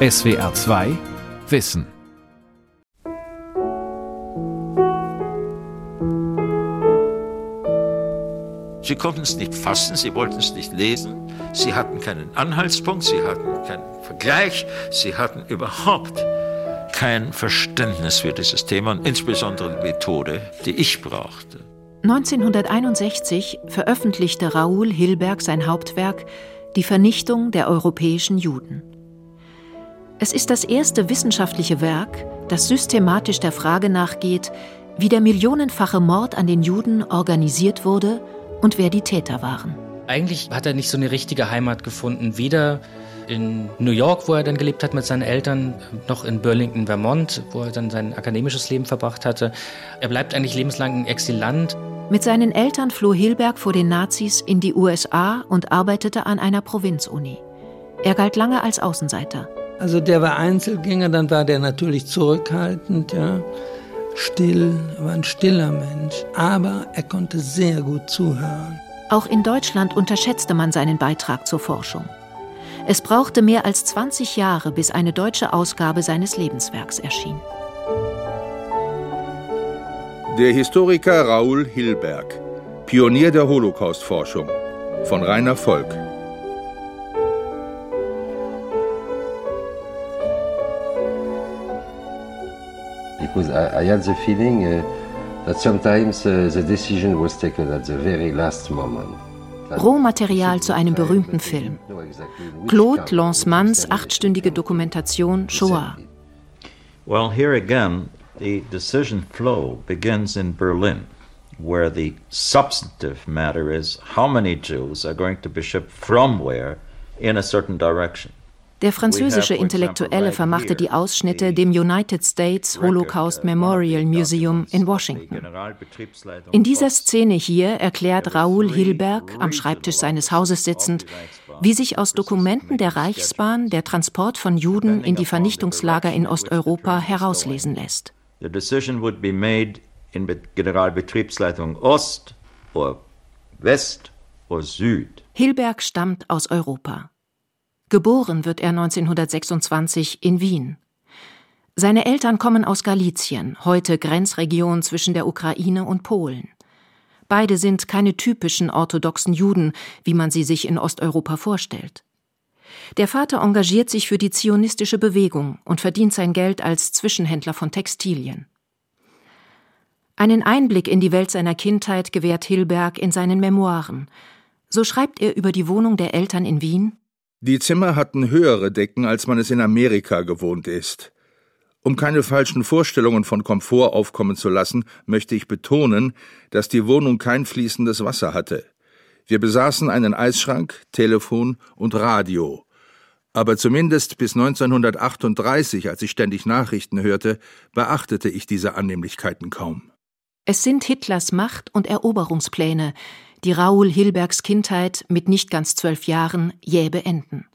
SWR 2 Wissen. Sie konnten es nicht fassen, sie wollten es nicht lesen, sie hatten keinen Anhaltspunkt, sie hatten keinen Vergleich, sie hatten überhaupt kein Verständnis für dieses Thema und insbesondere die Methode, die ich brauchte. 1961 veröffentlichte Raoul Hilberg sein Hauptwerk Die Vernichtung der europäischen Juden. Es ist das erste wissenschaftliche Werk, das systematisch der Frage nachgeht, wie der millionenfache Mord an den Juden organisiert wurde und wer die Täter waren. Eigentlich hat er nicht so eine richtige Heimat gefunden, weder in New York, wo er dann gelebt hat mit seinen Eltern, noch in Burlington, Vermont, wo er dann sein akademisches Leben verbracht hatte. Er bleibt eigentlich lebenslang ein Exilant. Mit seinen Eltern floh Hilberg vor den Nazis in die USA und arbeitete an einer Provinzuni. Er galt lange als Außenseiter. Also der war Einzelgänger, dann war der natürlich zurückhaltend, ja, still, er war ein stiller Mensch, aber er konnte sehr gut zuhören. Auch in Deutschland unterschätzte man seinen Beitrag zur Forschung. Es brauchte mehr als 20 Jahre, bis eine deutsche Ausgabe seines Lebenswerks erschien. Der Historiker Raoul Hilberg, Pionier der Holocaust-Forschung, von Rainer Volk. Because I, I had the feeling uh, that sometimes uh, the decision was taken at the very last moment. Rohmaterial zu einem berühmten Film. Claude Lanzmanns achtstündige Dokumentation Shoah. Well, here again, the decision flow begins in Berlin, where the substantive matter is how many Jews are going to be shipped from where in a certain direction. Der französische Intellektuelle vermachte die Ausschnitte dem United States Holocaust Memorial Museum in Washington. In dieser Szene hier erklärt Raoul Hilberg, am Schreibtisch seines Hauses sitzend, wie sich aus Dokumenten der Reichsbahn der Transport von Juden in die Vernichtungslager in Osteuropa herauslesen lässt. The decision would be made in Generalbetriebsleitung Ost oder West oder Süd. Hilberg stammt aus Europa. Geboren wird er 1926 in Wien. Seine Eltern kommen aus Galizien, heute Grenzregion zwischen der Ukraine und Polen. Beide sind keine typischen orthodoxen Juden, wie man sie sich in Osteuropa vorstellt. Der Vater engagiert sich für die zionistische Bewegung und verdient sein Geld als Zwischenhändler von Textilien. Einen Einblick in die Welt seiner Kindheit gewährt Hilberg in seinen Memoiren. So schreibt er über die Wohnung der Eltern in Wien die Zimmer hatten höhere Decken, als man es in Amerika gewohnt ist. Um keine falschen Vorstellungen von Komfort aufkommen zu lassen, möchte ich betonen, dass die Wohnung kein fließendes Wasser hatte. Wir besaßen einen Eisschrank, Telefon und Radio. Aber zumindest bis 1938, als ich ständig Nachrichten hörte, beachtete ich diese Annehmlichkeiten kaum. Es sind Hitlers Macht- und Eroberungspläne, die Raoul Hilbergs Kindheit mit nicht ganz zwölf Jahren jäh beenden.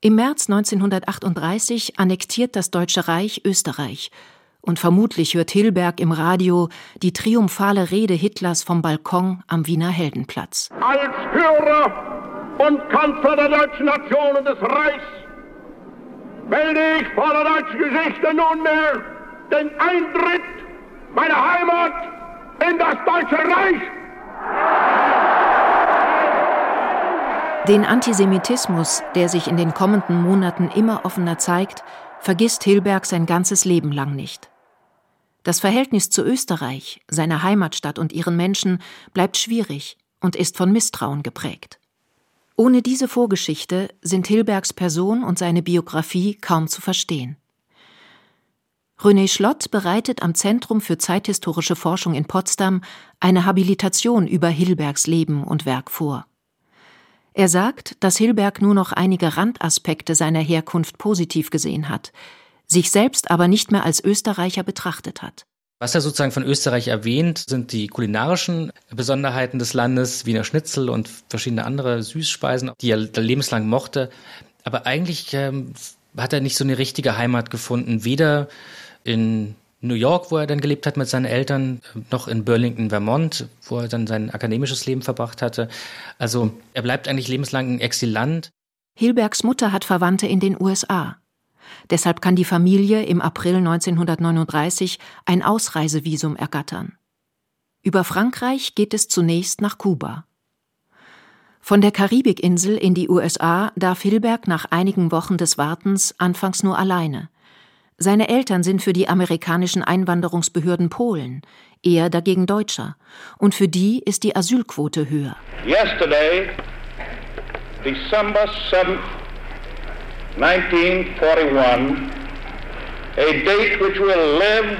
Im März 1938 annektiert das Deutsche Reich Österreich und vermutlich hört Hilberg im Radio die triumphale Rede Hitlers vom Balkon am Wiener Heldenplatz. Als Führer und Kanzler der deutschen Nation und des Reichs melde ich vor der deutschen Geschichte nunmehr den Eintritt meiner Heimat in das Deutsche Reich. Den Antisemitismus, der sich in den kommenden Monaten immer offener zeigt, vergisst Hilberg sein ganzes Leben lang nicht. Das Verhältnis zu Österreich, seiner Heimatstadt und ihren Menschen bleibt schwierig und ist von Misstrauen geprägt. Ohne diese Vorgeschichte sind Hilbergs Person und seine Biografie kaum zu verstehen. René Schlott bereitet am Zentrum für zeithistorische Forschung in Potsdam eine Habilitation über Hilbergs Leben und Werk vor. Er sagt, dass Hilberg nur noch einige Randaspekte seiner Herkunft positiv gesehen hat, sich selbst aber nicht mehr als Österreicher betrachtet hat. Was er sozusagen von Österreich erwähnt, sind die kulinarischen Besonderheiten des Landes, Wiener Schnitzel und verschiedene andere Süßspeisen, die er lebenslang mochte. Aber eigentlich ähm, hat er nicht so eine richtige Heimat gefunden, weder in New York, wo er dann gelebt hat mit seinen Eltern, noch in Burlington, Vermont, wo er dann sein akademisches Leben verbracht hatte. Also er bleibt eigentlich lebenslang ein Exilant. Hilbergs Mutter hat Verwandte in den USA. Deshalb kann die Familie im April 1939 ein Ausreisevisum ergattern. Über Frankreich geht es zunächst nach Kuba. Von der Karibikinsel in die USA darf Hilberg nach einigen Wochen des Wartens anfangs nur alleine. Seine Eltern sind für die amerikanischen Einwanderungsbehörden Polen, er dagegen Deutscher, und für die ist die Asylquote höher. Yesterday, December 7th, 1941, a date which will live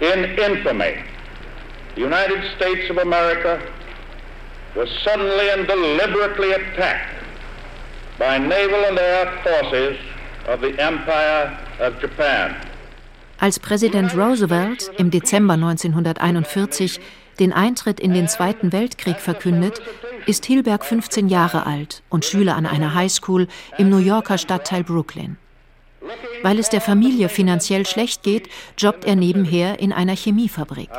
in infamy. The United States of America was suddenly and deliberately attacked by naval and air forces of the Empire of Japan. Als Präsident Roosevelt im Dezember 1941 den Eintritt in den Zweiten Weltkrieg verkündet, ist Hilberg 15 Jahre alt und Schüler an einer Highschool im New Yorker Stadtteil Brooklyn. Weil es der Familie finanziell schlecht geht, jobbt er nebenher in einer Chemiefabrik.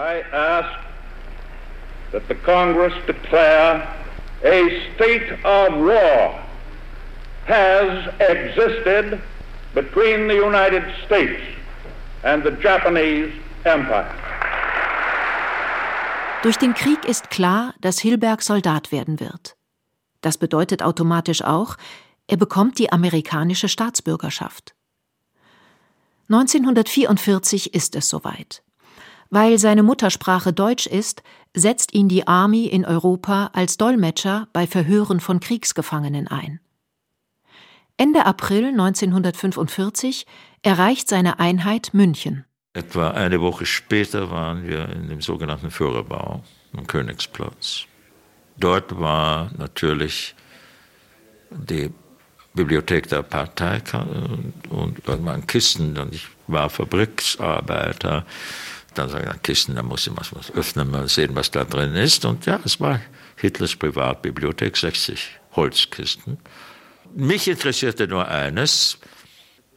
That the Congress declare a state of war has existed between the United States and the Japanese Empire. Durch den Krieg ist klar, dass Hilberg Soldat werden wird. Das bedeutet automatisch auch, er bekommt die amerikanische Staatsbürgerschaft. 1944 ist es soweit. Weil seine Muttersprache Deutsch ist, setzt ihn die Army in Europa als Dolmetscher bei Verhören von Kriegsgefangenen ein. Ende April 1945 erreicht seine Einheit München. Etwa eine Woche später waren wir in dem sogenannten Führerbau am Königsplatz. Dort war natürlich die Bibliothek der Partei und dort waren Kisten und ich war Fabriksarbeiter dann sagen wir, Kisten, da muss ich was öffnen, mal sehen, was da drin ist. Und ja, es war Hitlers Privatbibliothek, 60 Holzkisten. Mich interessierte nur eines,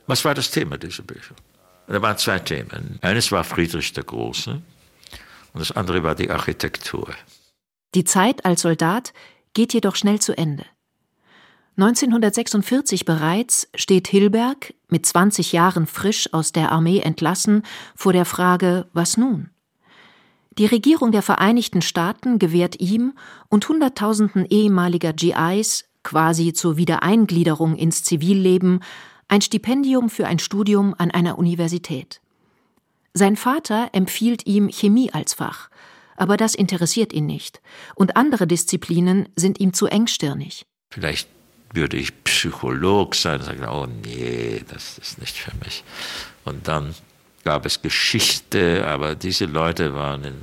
was war das Thema dieser Bücher? Da waren zwei Themen. Eines war Friedrich der Große und das andere war die Architektur. Die Zeit als Soldat geht jedoch schnell zu Ende. 1946 bereits steht Hilberg, mit 20 Jahren frisch aus der Armee entlassen, vor der Frage, was nun? Die Regierung der Vereinigten Staaten gewährt ihm und Hunderttausenden ehemaliger GIs quasi zur Wiedereingliederung ins Zivilleben ein Stipendium für ein Studium an einer Universität. Sein Vater empfiehlt ihm Chemie als Fach, aber das interessiert ihn nicht, und andere Disziplinen sind ihm zu engstirnig. Vielleicht würde ich Psycholog sein, sagen, oh nee, das ist nicht für mich. Und dann gab es Geschichte, aber diese Leute waren in,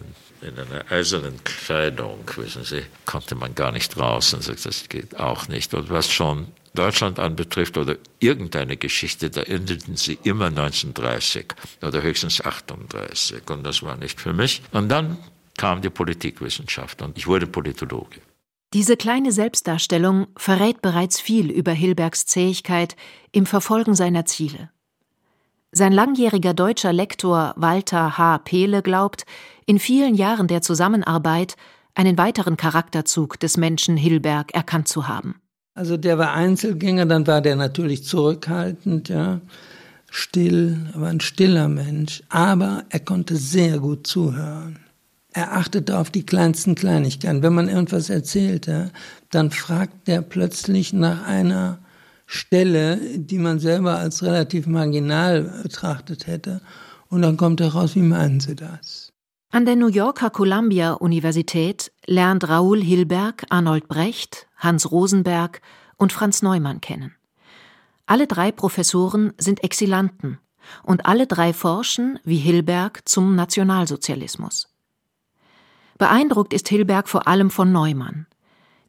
in einer eisernen Kleidung, wissen Sie, konnte man gar nicht raus und sagt, das geht auch nicht. Und was schon Deutschland anbetrifft oder irgendeine Geschichte, da endeten sie immer 1930 oder höchstens 38 und das war nicht für mich. Und dann kam die Politikwissenschaft und ich wurde Politologe. Diese kleine Selbstdarstellung verrät bereits viel über Hilbergs Zähigkeit im Verfolgen seiner Ziele. Sein langjähriger deutscher Lektor Walter H. Pehle glaubt, in vielen Jahren der Zusammenarbeit einen weiteren Charakterzug des Menschen Hilberg erkannt zu haben. Also der war Einzelgänger, dann war der natürlich zurückhaltend, ja, still, war ein stiller Mensch, aber er konnte sehr gut zuhören. Er achtete auf die kleinsten Kleinigkeiten. Wenn man irgendwas erzählte, dann fragt er plötzlich nach einer Stelle, die man selber als relativ marginal betrachtet hätte. Und dann kommt heraus, wie meinen Sie das? An der New Yorker Columbia Universität lernt Raoul Hilberg Arnold Brecht, Hans Rosenberg und Franz Neumann kennen. Alle drei Professoren sind Exilanten und alle drei forschen, wie Hilberg, zum Nationalsozialismus. Beeindruckt ist Hilberg vor allem von Neumann.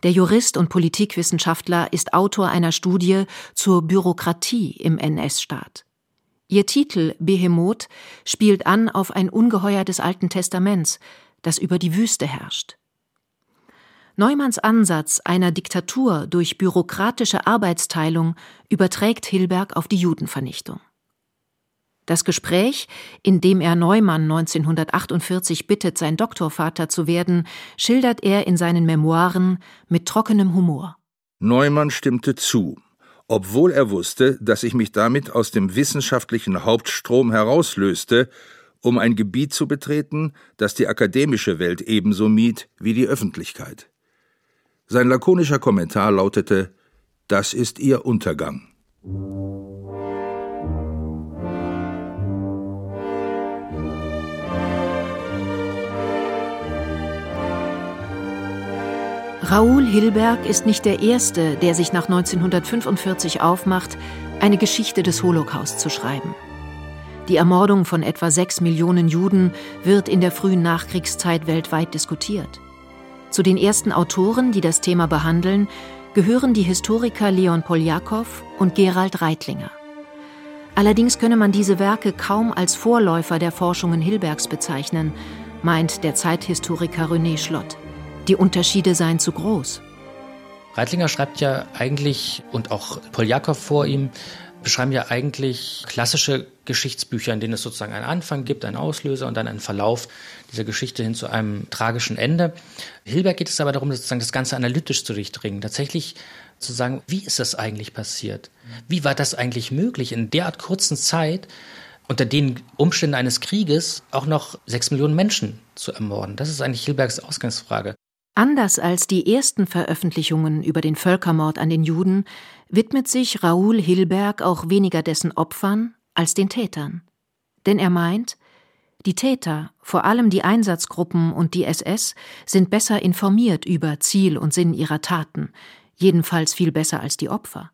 Der Jurist und Politikwissenschaftler ist Autor einer Studie zur Bürokratie im NS-Staat. Ihr Titel Behemoth spielt an auf ein Ungeheuer des Alten Testaments, das über die Wüste herrscht. Neumanns Ansatz einer Diktatur durch bürokratische Arbeitsteilung überträgt Hilberg auf die Judenvernichtung. Das Gespräch, in dem er Neumann 1948 bittet, sein Doktorvater zu werden, schildert er in seinen Memoiren mit trockenem Humor. Neumann stimmte zu obwohl er wusste, dass ich mich damit aus dem wissenschaftlichen Hauptstrom herauslöste, um ein Gebiet zu betreten, das die akademische Welt ebenso mied wie die Öffentlichkeit. Sein lakonischer Kommentar lautete Das ist ihr Untergang. Raoul Hilberg ist nicht der Erste, der sich nach 1945 aufmacht, eine Geschichte des Holocaust zu schreiben. Die Ermordung von etwa sechs Millionen Juden wird in der frühen Nachkriegszeit weltweit diskutiert. Zu den ersten Autoren, die das Thema behandeln, gehören die Historiker Leon Poljakow und Gerald Reitlinger. Allerdings könne man diese Werke kaum als Vorläufer der Forschungen Hilbergs bezeichnen, meint der Zeithistoriker René Schlott. Die Unterschiede seien zu groß. Reitlinger schreibt ja eigentlich, und auch Poljakow vor ihm, beschreiben ja eigentlich klassische Geschichtsbücher, in denen es sozusagen einen Anfang gibt, einen Auslöser und dann einen Verlauf dieser Geschichte hin zu einem tragischen Ende. Hilberg geht es aber darum, sozusagen das Ganze analytisch zu durchdringen, tatsächlich zu sagen, wie ist das eigentlich passiert? Wie war das eigentlich möglich, in derart kurzen Zeit unter den Umständen eines Krieges auch noch sechs Millionen Menschen zu ermorden? Das ist eigentlich Hilbergs Ausgangsfrage. Anders als die ersten Veröffentlichungen über den Völkermord an den Juden widmet sich Raoul Hilberg auch weniger dessen Opfern als den Tätern. Denn er meint, die Täter, vor allem die Einsatzgruppen und die SS, sind besser informiert über Ziel und Sinn ihrer Taten, jedenfalls viel besser als die Opfer.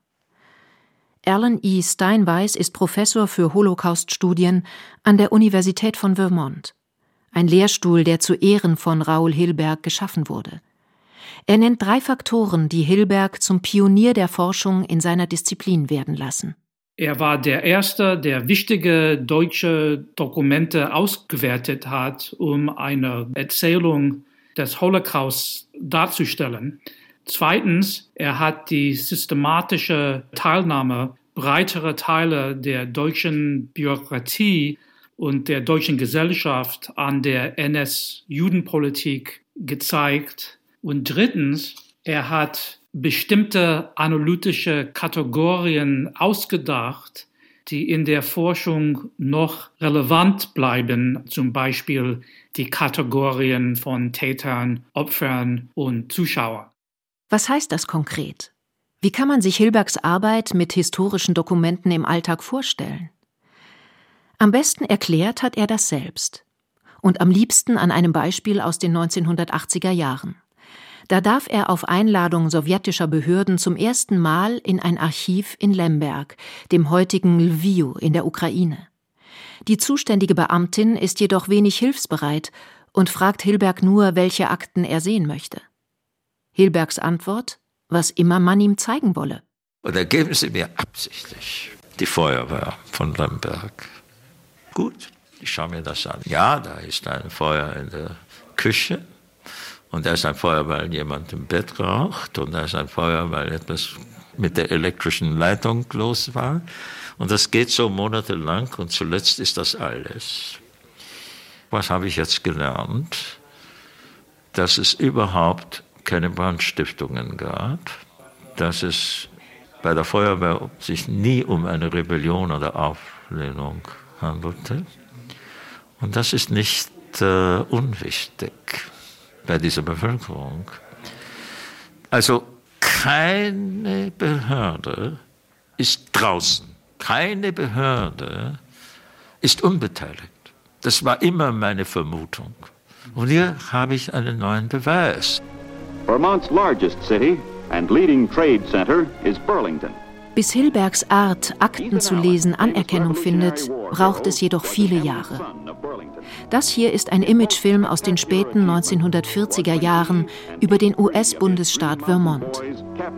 Alan E. Steinweiss ist Professor für Holocaust-Studien an der Universität von Vermont ein Lehrstuhl, der zu Ehren von Raoul Hilberg geschaffen wurde. Er nennt drei Faktoren, die Hilberg zum Pionier der Forschung in seiner Disziplin werden lassen. Er war der Erste, der wichtige deutsche Dokumente ausgewertet hat, um eine Erzählung des Holocaust darzustellen. Zweitens, er hat die systematische Teilnahme breiterer Teile der deutschen Bürokratie und der deutschen Gesellschaft an der NS-Judenpolitik gezeigt. Und drittens, er hat bestimmte analytische Kategorien ausgedacht, die in der Forschung noch relevant bleiben, zum Beispiel die Kategorien von Tätern, Opfern und Zuschauern. Was heißt das konkret? Wie kann man sich Hilbergs Arbeit mit historischen Dokumenten im Alltag vorstellen? Am besten erklärt hat er das selbst. Und am liebsten an einem Beispiel aus den 1980er Jahren. Da darf er auf Einladung sowjetischer Behörden zum ersten Mal in ein Archiv in Lemberg, dem heutigen Lviv in der Ukraine. Die zuständige Beamtin ist jedoch wenig hilfsbereit und fragt Hilberg nur, welche Akten er sehen möchte. Hilbergs Antwort, was immer man ihm zeigen wolle. Oder geben Sie mir absichtlich die Feuerwehr von Lemberg. Gut, ich schaue mir das an. Ja, da ist ein Feuer in der Küche und da ist ein Feuer, weil jemand im Bett raucht und da ist ein Feuer, weil etwas mit der elektrischen Leitung los war. Und das geht so monatelang und zuletzt ist das alles. Was habe ich jetzt gelernt? Dass es überhaupt keine Brandstiftungen gab, dass es bei der Feuerwehr sich nie um eine Rebellion oder Auflehnung handelte. Und das ist nicht äh, unwichtig bei dieser Bevölkerung. Also keine Behörde ist draußen, keine Behörde ist unbeteiligt. Das war immer meine Vermutung. Und hier habe ich einen neuen Beweis. Vermont's largest city and leading trade center is Burlington. Bis Hilbergs Art, Akten zu lesen, Anerkennung findet, braucht es jedoch viele Jahre. Das hier ist ein Imagefilm aus den späten 1940er Jahren über den US-Bundesstaat Vermont,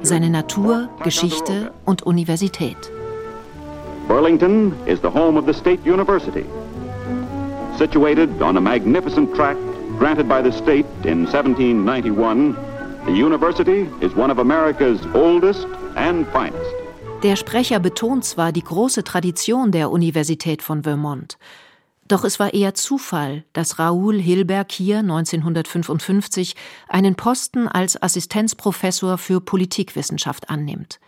seine Natur, Geschichte und Universität. Burlington is the home of the State University. Situated on a magnificent tract granted by the state in 1791, the university is one of America's oldest and finest. Der Sprecher betont zwar die große Tradition der Universität von Vermont, doch es war eher Zufall, dass Raoul Hilberg hier 1955 einen Posten als Assistenzprofessor für Politikwissenschaft annimmt.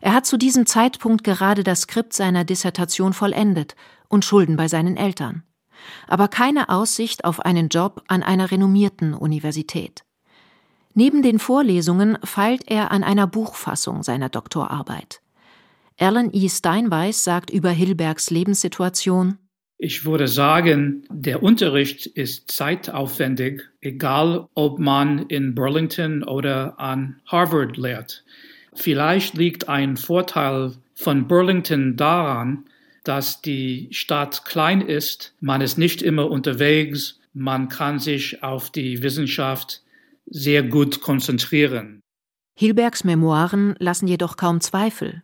Er hat zu diesem Zeitpunkt gerade das Skript seiner Dissertation vollendet und Schulden bei seinen Eltern. Aber keine Aussicht auf einen Job an einer renommierten Universität. Neben den Vorlesungen feilt er an einer Buchfassung seiner Doktorarbeit. Alan E. Steinweiss sagt über Hilbergs Lebenssituation Ich würde sagen, der Unterricht ist zeitaufwendig, egal ob man in Burlington oder an Harvard lehrt. Vielleicht liegt ein Vorteil von Burlington daran, dass die Stadt klein ist, man ist nicht immer unterwegs, man kann sich auf die Wissenschaft sehr gut konzentrieren. Hilbergs Memoiren lassen jedoch kaum Zweifel.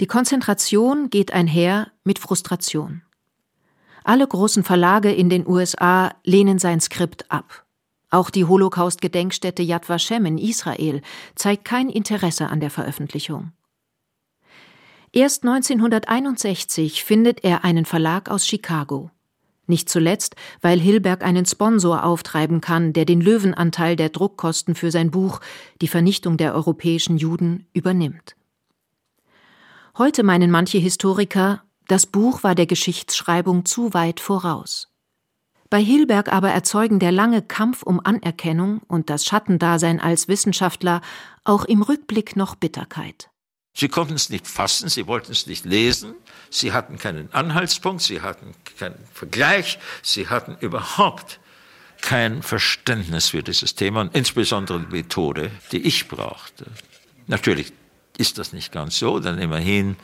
Die Konzentration geht einher mit Frustration. Alle großen Verlage in den USA lehnen sein Skript ab. Auch die Holocaust-Gedenkstätte Yad Vashem in Israel zeigt kein Interesse an der Veröffentlichung. Erst 1961 findet er einen Verlag aus Chicago. Nicht zuletzt, weil Hilberg einen Sponsor auftreiben kann, der den Löwenanteil der Druckkosten für sein Buch Die Vernichtung der europäischen Juden übernimmt. Heute meinen manche Historiker, das Buch war der Geschichtsschreibung zu weit voraus. Bei Hilberg aber erzeugen der lange Kampf um Anerkennung und das Schattendasein als Wissenschaftler auch im Rückblick noch Bitterkeit. Sie konnten es nicht fassen, sie wollten es nicht lesen, sie hatten keinen Anhaltspunkt, sie hatten keinen Vergleich, sie hatten überhaupt kein Verständnis für dieses Thema und insbesondere die Methode, die ich brauchte. Natürlich ist das nicht ganz so, denn immerhin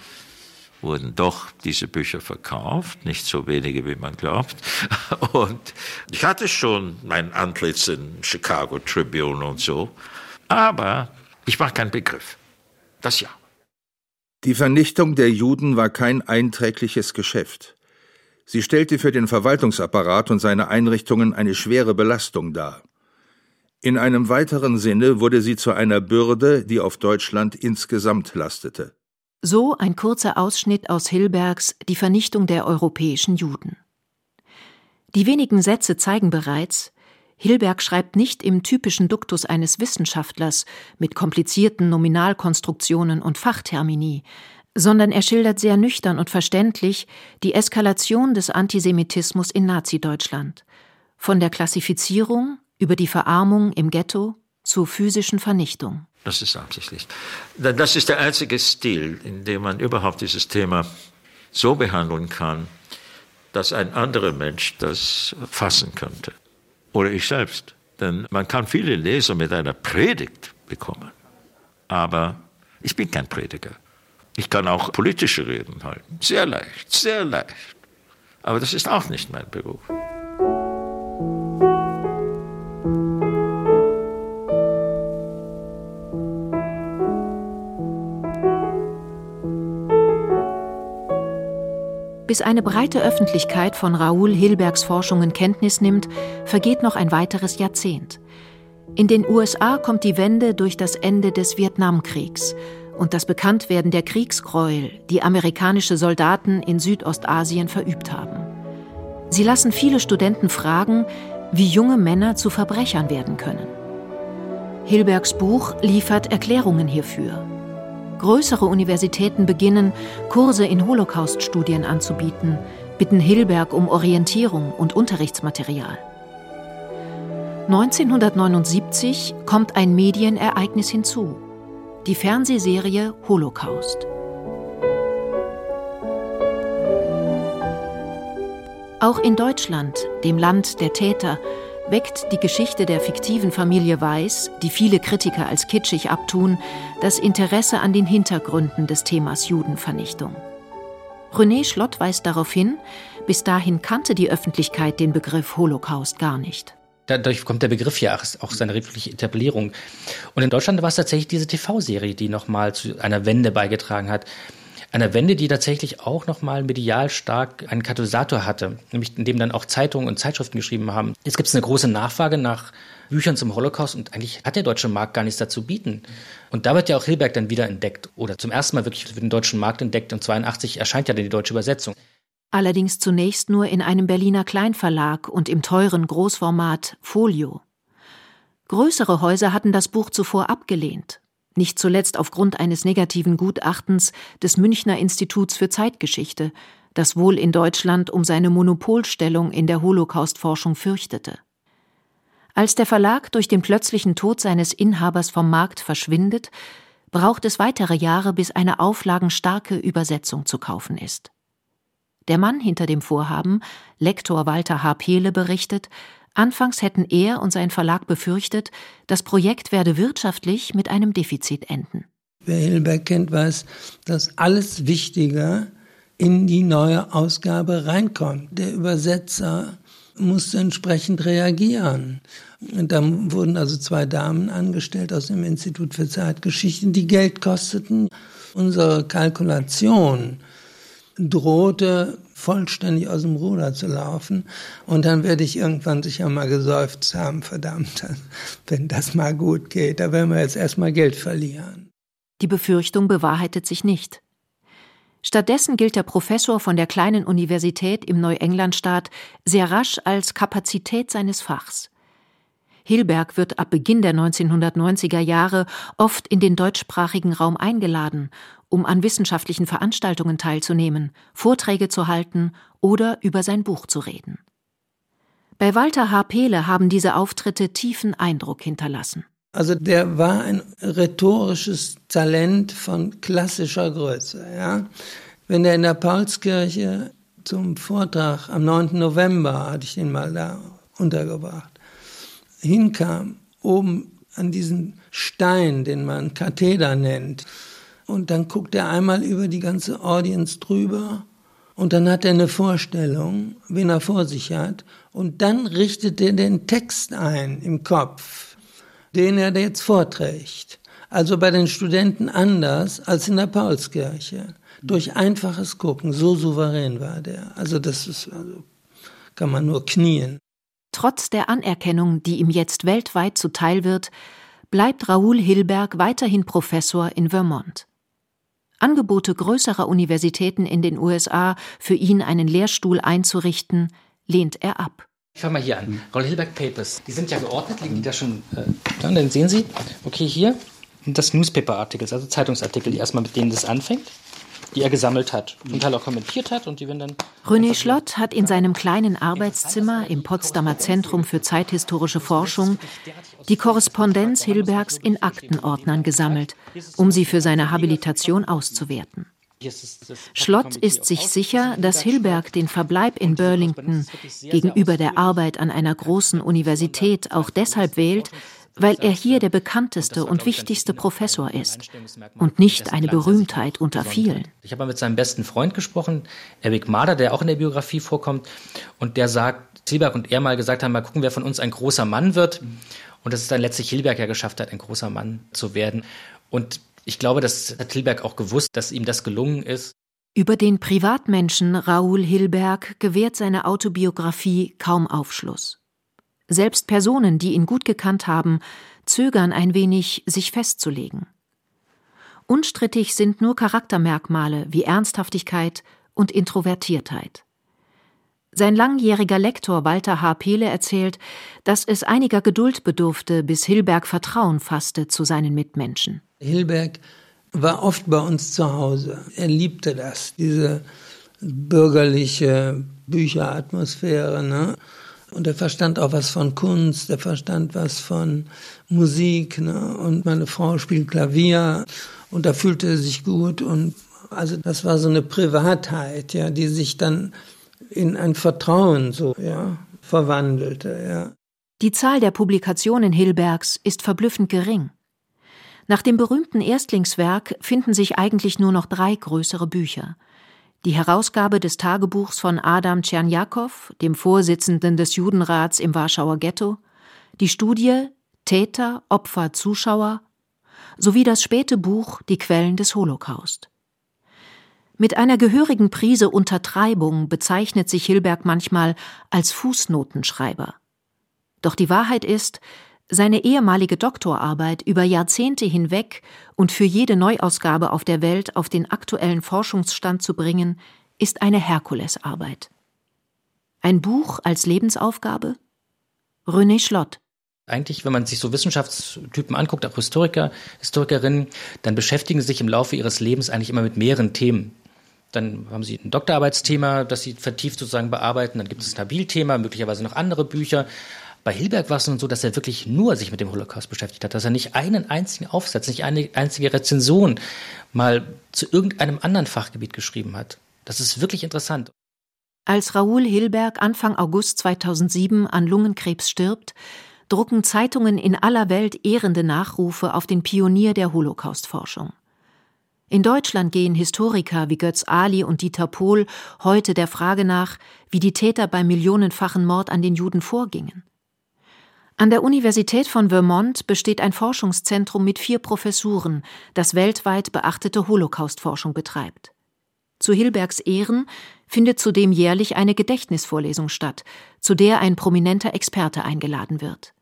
wurden doch diese Bücher verkauft, nicht so wenige, wie man glaubt. Und ich hatte schon mein Antlitz in Chicago Tribune und so, aber ich war kein Begriff. Das ja. Die Vernichtung der Juden war kein einträgliches Geschäft. Sie stellte für den Verwaltungsapparat und seine Einrichtungen eine schwere Belastung dar. In einem weiteren Sinne wurde sie zu einer Bürde, die auf Deutschland insgesamt lastete. So ein kurzer Ausschnitt aus Hilbergs Die Vernichtung der europäischen Juden. Die wenigen Sätze zeigen bereits, Hilberg schreibt nicht im typischen Duktus eines Wissenschaftlers mit komplizierten Nominalkonstruktionen und Fachtermini, sondern er schildert sehr nüchtern und verständlich die Eskalation des Antisemitismus in Nazi-Deutschland. Von der Klassifizierung über die Verarmung im Ghetto zur physischen Vernichtung. Das ist absichtlich. Das ist der einzige Stil, in dem man überhaupt dieses Thema so behandeln kann, dass ein anderer Mensch das fassen könnte. Oder ich selbst. Denn man kann viele Leser mit einer Predigt bekommen. Aber ich bin kein Prediger. Ich kann auch politische Reden halten. Sehr leicht, sehr leicht. Aber das ist auch nicht mein Beruf. Bis eine breite Öffentlichkeit von Raoul Hilbergs Forschungen Kenntnis nimmt, vergeht noch ein weiteres Jahrzehnt. In den USA kommt die Wende durch das Ende des Vietnamkriegs und das Bekanntwerden der Kriegsgräuel, die amerikanische Soldaten in Südostasien verübt haben. Sie lassen viele Studenten fragen, wie junge Männer zu Verbrechern werden können. Hilbergs Buch liefert Erklärungen hierfür. Größere Universitäten beginnen, Kurse in Holocaust-Studien anzubieten, bitten Hilberg um Orientierung und Unterrichtsmaterial. 1979 kommt ein Medienereignis hinzu, die Fernsehserie Holocaust. Auch in Deutschland, dem Land der Täter, weckt die Geschichte der fiktiven Familie Weiß, die viele Kritiker als kitschig abtun, das Interesse an den Hintergründen des Themas Judenvernichtung. René Schlott weist darauf hin, bis dahin kannte die Öffentlichkeit den Begriff Holocaust gar nicht. Dadurch kommt der Begriff ja auch seine wirkliche Etablierung. Und in Deutschland war es tatsächlich diese TV-Serie, die nochmal zu einer Wende beigetragen hat einer Wende, die tatsächlich auch nochmal medial stark einen Katalysator hatte, nämlich in dem dann auch Zeitungen und Zeitschriften geschrieben haben. Jetzt gibt es eine große Nachfrage nach Büchern zum Holocaust und eigentlich hat der deutsche Markt gar nichts dazu bieten. Und da wird ja auch Hilberg dann wieder entdeckt oder zum ersten Mal wirklich für den deutschen Markt entdeckt und 82 erscheint ja dann die deutsche Übersetzung. Allerdings zunächst nur in einem Berliner Kleinverlag und im teuren Großformat Folio. Größere Häuser hatten das Buch zuvor abgelehnt nicht zuletzt aufgrund eines negativen Gutachtens des Münchner Instituts für Zeitgeschichte, das wohl in Deutschland um seine Monopolstellung in der Holocaustforschung fürchtete. Als der Verlag durch den plötzlichen Tod seines Inhabers vom Markt verschwindet, braucht es weitere Jahre, bis eine auflagenstarke Übersetzung zu kaufen ist. Der Mann hinter dem Vorhaben, Lektor Walter H. Pehle, berichtet, anfangs hätten er und sein Verlag befürchtet, das Projekt werde wirtschaftlich mit einem Defizit enden. Wer Hilberg kennt, weiß, dass alles Wichtige in die neue Ausgabe reinkommt. Der Übersetzer musste entsprechend reagieren. Und dann wurden also zwei Damen angestellt aus dem Institut für Zeitgeschichten, die Geld kosteten. Unsere Kalkulation drohte vollständig aus dem Ruder zu laufen. Und dann werde ich irgendwann sicher mal geseufzt haben, verdammt, wenn das mal gut geht, da werden wir jetzt erstmal Geld verlieren. Die Befürchtung bewahrheitet sich nicht. Stattdessen gilt der Professor von der kleinen Universität im Neuenglandstaat sehr rasch als Kapazität seines Fachs. Hilberg wird ab Beginn der 1990er Jahre oft in den deutschsprachigen Raum eingeladen, um an wissenschaftlichen Veranstaltungen teilzunehmen, Vorträge zu halten oder über sein Buch zu reden. Bei Walter H. Pehle haben diese Auftritte tiefen Eindruck hinterlassen. Also der war ein rhetorisches Talent von klassischer Größe. Ja? Wenn er in der Paulskirche zum Vortrag am 9. November, hatte ich ihn mal da untergebracht, hinkam, oben an diesen Stein, den man Katheder nennt. Und dann guckt er einmal über die ganze Audience drüber und dann hat er eine Vorstellung, wen er vor sich hat. Und dann richtet er den Text ein im Kopf, den er jetzt vorträgt. Also bei den Studenten anders als in der Paulskirche. Durch einfaches Gucken, so souverän war der. Also das ist, also kann man nur knien. Trotz der Anerkennung, die ihm jetzt weltweit zuteil wird, bleibt Raoul Hilberg weiterhin Professor in Vermont. Angebote größerer Universitäten in den USA, für ihn einen Lehrstuhl einzurichten, lehnt er ab. Ich fange mal hier an. Raoul Hilberg Papers. Die sind ja geordnet, liegen die da schon äh, da? Dann sehen Sie, okay, hier das Newspaper-Artikels, also Zeitungsartikel, die erstmal mit denen das anfängt die er gesammelt hat, zum Teil auch kommentiert hat und die werden dann. René Schlott hat in seinem kleinen Arbeitszimmer im Potsdamer Zentrum für zeithistorische Forschung die Korrespondenz Hilbergs in Aktenordnern gesammelt, um sie für seine Habilitation auszuwerten. Schlott ist sich sicher, dass Hilberg den Verbleib in Burlington gegenüber der Arbeit an einer großen Universität auch deshalb wählt, weil er hier der bekannteste und wichtigste Professor ist und nicht eine Berühmtheit unter vielen. Ich habe mal mit seinem besten Freund gesprochen, Eric Marder, der auch in der Biografie vorkommt, und der sagt, Hilberg und er mal gesagt haben, mal gucken, wer von uns ein großer Mann wird. Und dass es dann letztlich Hilberg ja geschafft hat, ein großer Mann zu werden. Und ich glaube, das hat Hilberg auch gewusst, dass ihm das gelungen ist. Über den Privatmenschen Raoul Hilberg gewährt seine Autobiografie kaum Aufschluss. Selbst Personen, die ihn gut gekannt haben, zögern ein wenig, sich festzulegen. Unstrittig sind nur Charaktermerkmale wie Ernsthaftigkeit und Introvertiertheit. Sein langjähriger Lektor Walter H. Pehle erzählt, dass es einiger Geduld bedurfte, bis Hilberg Vertrauen fasste zu seinen Mitmenschen. Hilberg war oft bei uns zu Hause. Er liebte das, diese bürgerliche Bücheratmosphäre. Ne? Und er verstand auch was von Kunst, er verstand was von Musik. Ne? Und meine Frau spielt Klavier und da fühlte er sich gut. Und also das war so eine Privatheit, ja, die sich dann in ein Vertrauen so ja, verwandelte. Ja. Die Zahl der Publikationen Hilbergs ist verblüffend gering. Nach dem berühmten Erstlingswerk finden sich eigentlich nur noch drei größere Bücher – die Herausgabe des Tagebuchs von Adam Tschernjakow, dem Vorsitzenden des Judenrats im Warschauer Ghetto, die Studie Täter, Opfer, Zuschauer sowie das späte Buch Die Quellen des Holocaust. Mit einer gehörigen Prise Untertreibung bezeichnet sich Hilberg manchmal als Fußnotenschreiber. Doch die Wahrheit ist, seine ehemalige Doktorarbeit über Jahrzehnte hinweg und für jede Neuausgabe auf der Welt auf den aktuellen Forschungsstand zu bringen, ist eine Herkulesarbeit. Ein Buch als Lebensaufgabe? René Schlott Eigentlich, wenn man sich so Wissenschaftstypen anguckt, auch Historiker, Historikerinnen, dann beschäftigen sie sich im Laufe ihres Lebens eigentlich immer mit mehreren Themen. Dann haben sie ein Doktorarbeitsthema, das sie vertieft sozusagen bearbeiten. Dann gibt es ein Stabilthema, möglicherweise noch andere Bücher. Bei Hilberg war es nun so, dass er wirklich nur sich mit dem Holocaust beschäftigt hat, dass er nicht einen einzigen Aufsatz, nicht eine einzige Rezension mal zu irgendeinem anderen Fachgebiet geschrieben hat. Das ist wirklich interessant. Als Raoul Hilberg Anfang August 2007 an Lungenkrebs stirbt, drucken Zeitungen in aller Welt ehrende Nachrufe auf den Pionier der Holocaustforschung. In Deutschland gehen Historiker wie Götz Ali und Dieter Pohl heute der Frage nach, wie die Täter beim millionenfachen Mord an den Juden vorgingen. An der Universität von Vermont besteht ein Forschungszentrum mit vier Professuren, das weltweit beachtete Holocaustforschung betreibt. Zu Hilbergs Ehren findet zudem jährlich eine Gedächtnisvorlesung statt, zu der ein prominenter Experte eingeladen wird.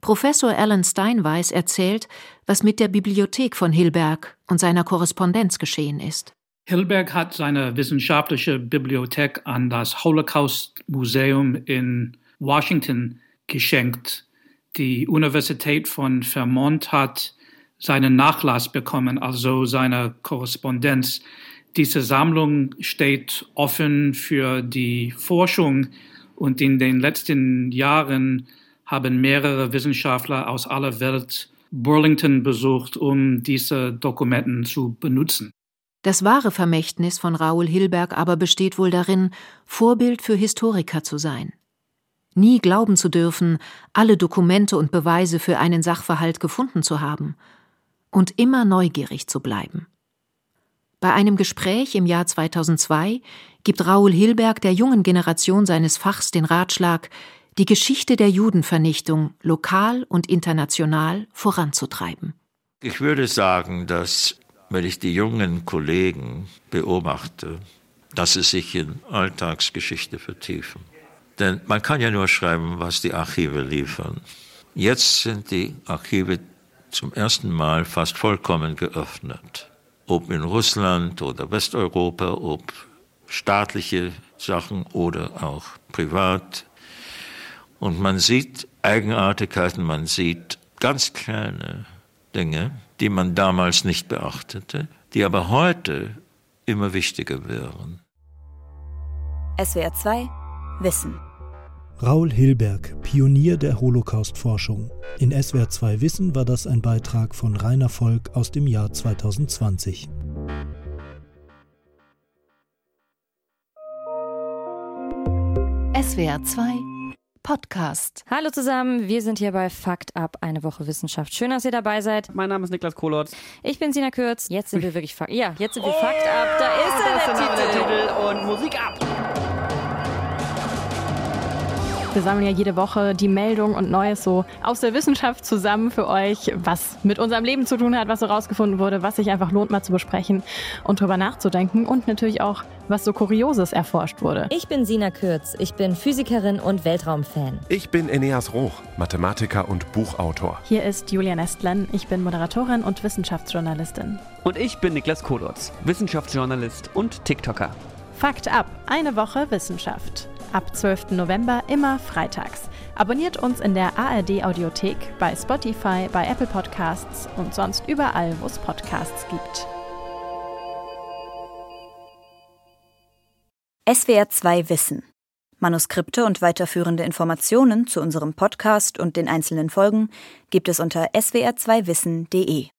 Professor Alan Steinweiss erzählt, was mit der Bibliothek von Hilberg und seiner Korrespondenz geschehen ist. Hilberg hat seine wissenschaftliche Bibliothek an das Holocaust Museum in Washington geschenkt. Die Universität von Vermont hat seinen Nachlass bekommen, also seine Korrespondenz. Diese Sammlung steht offen für die Forschung und in den letzten Jahren haben mehrere Wissenschaftler aus aller Welt Burlington besucht, um diese Dokumenten zu benutzen. Das wahre Vermächtnis von Raoul Hilberg aber besteht wohl darin, Vorbild für Historiker zu sein. Nie glauben zu dürfen, alle Dokumente und Beweise für einen Sachverhalt gefunden zu haben und immer neugierig zu bleiben. Bei einem Gespräch im Jahr 2002 gibt Raoul Hilberg der jungen Generation seines Fachs den Ratschlag, die Geschichte der Judenvernichtung lokal und international voranzutreiben. Ich würde sagen, dass, wenn ich die jungen Kollegen beobachte, dass sie sich in Alltagsgeschichte vertiefen. Denn man kann ja nur schreiben, was die Archive liefern. Jetzt sind die Archive zum ersten Mal fast vollkommen geöffnet. Ob in Russland oder Westeuropa, ob staatliche Sachen oder auch privat. Und man sieht Eigenartigkeiten, man sieht ganz kleine Dinge, die man damals nicht beachtete, die aber heute immer wichtiger wären. SWR 2 Wissen. Raul Hilberg, Pionier der Holocaust-Forschung. In SWR 2 Wissen war das ein Beitrag von Rainer Volk aus dem Jahr 2020. SWR 2 Podcast. Hallo zusammen, wir sind hier bei Fakt Up, eine Woche Wissenschaft. Schön, dass ihr dabei seid. Mein Name ist Niklas Kohlotz. Ich bin Sina Kürz. Jetzt sind wir wirklich Fakt. Ja, jetzt sind wir oh, Fakt Up. Da ist er, der, der Titel. Und Musik ab. Wir sammeln ja jede Woche die Meldung und Neues so aus der Wissenschaft zusammen für euch, was mit unserem Leben zu tun hat, was so rausgefunden wurde, was sich einfach lohnt mal zu besprechen und drüber nachzudenken und natürlich auch, was so Kurioses erforscht wurde. Ich bin Sina Kürz, ich bin Physikerin und Weltraumfan. Ich bin Eneas Roch, Mathematiker und Buchautor. Hier ist Julian Estlen, ich bin Moderatorin und Wissenschaftsjournalistin. Und ich bin Niklas Kolotz, Wissenschaftsjournalist und TikToker. Fakt ab, eine Woche Wissenschaft ab 12. November immer freitags. Abonniert uns in der ARD Audiothek, bei Spotify, bei Apple Podcasts und sonst überall, wo es Podcasts gibt. SWR 2 Wissen. Manuskripte und weiterführende Informationen zu unserem Podcast und den einzelnen Folgen gibt es unter swr2wissen.de.